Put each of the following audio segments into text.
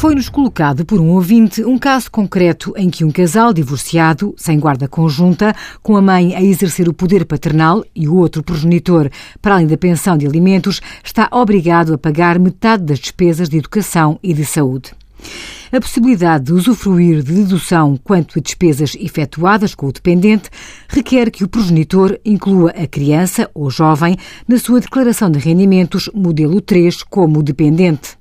Foi-nos colocado por um ouvinte um caso concreto em que um casal divorciado, sem guarda conjunta, com a mãe a exercer o poder paternal e o outro progenitor, para além da pensão de alimentos, está obrigado a pagar metade das despesas de educação e de saúde. A possibilidade de usufruir de dedução quanto a despesas efetuadas com o dependente requer que o progenitor inclua a criança ou jovem na sua declaração de rendimentos modelo 3 como dependente.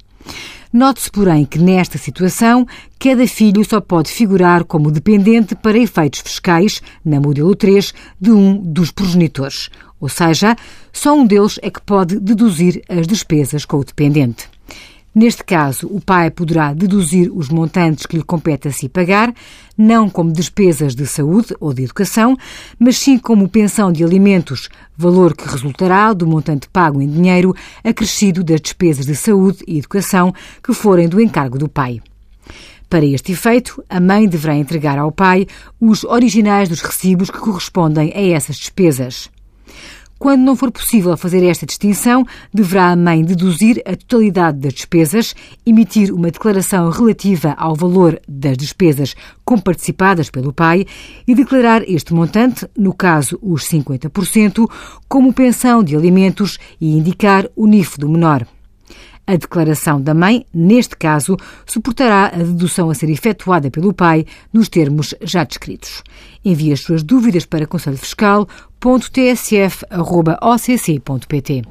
Note-se, porém, que nesta situação, cada filho só pode figurar como dependente para efeitos fiscais, na modelo 3, de um dos progenitores. Ou seja, só um deles é que pode deduzir as despesas com o dependente. Neste caso, o pai poderá deduzir os montantes que lhe compete a si pagar, não como despesas de saúde ou de educação, mas sim como pensão de alimentos, valor que resultará do montante pago em dinheiro acrescido das despesas de saúde e educação que forem do encargo do pai. Para este efeito, a mãe deverá entregar ao pai os originais dos recibos que correspondem a essas despesas. Quando não for possível fazer esta distinção, deverá a mãe deduzir a totalidade das despesas, emitir uma declaração relativa ao valor das despesas comparticipadas pelo pai e declarar este montante, no caso os 50%, como pensão de alimentos e indicar o NIF do menor. A declaração da mãe, neste caso, suportará a dedução a ser efetuada pelo pai nos termos já descritos. Envie as suas dúvidas para conselhofiscal.tsf.occ.pt.